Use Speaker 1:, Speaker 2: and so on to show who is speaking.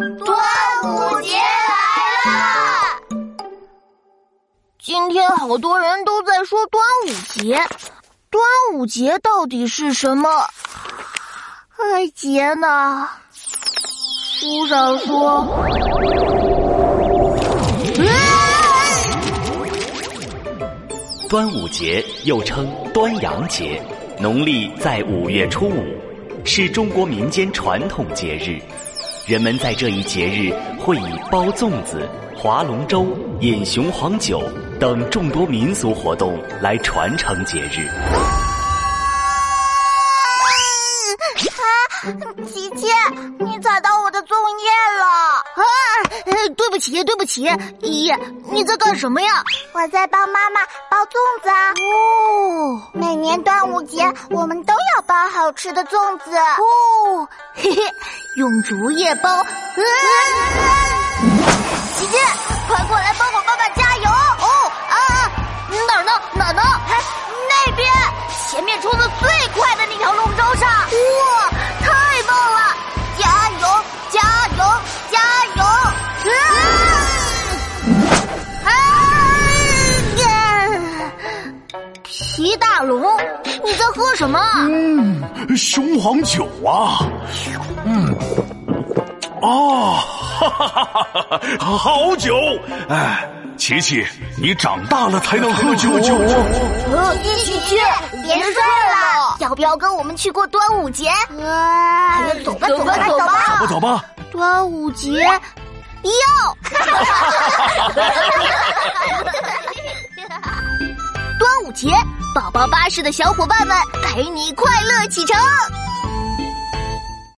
Speaker 1: 端午节来了！
Speaker 2: 今天好多人都在说端午节，端午节到底是什么？哎，节呢？书上说，
Speaker 3: 端午节又称端阳节，农历在五月初五，是中国民间传统节日。人们在这一节日会以包粽子、划龙舟、饮雄黄酒等众多民俗活动来传承节日。
Speaker 1: 啊，姐姐，你踩到！
Speaker 2: 起，对不起，依依，你在干什么呀？
Speaker 1: 我在帮妈妈包粽子啊。哦，每年端午节我们都要包好吃的粽子。
Speaker 2: 哦，嘿嘿，用竹叶包。
Speaker 1: 姐姐，快过来帮我爸爸加油！
Speaker 2: 哦啊，哪儿呢？哪儿呢？
Speaker 1: 那边，前面冲的最
Speaker 2: 皮大龙，你在喝什么？
Speaker 4: 嗯，雄黄酒啊。嗯，啊，哈哈哈哈哈！好酒！哎，琪琪，你长大了才能喝酒酒。
Speaker 1: 琪琪，别睡了，要不要跟我们去过端午节？啊，走吧，走吧，走吧，
Speaker 4: 走吧，走吧。
Speaker 2: 端午节要。节，宝宝巴士的小伙伴们陪你快乐启程。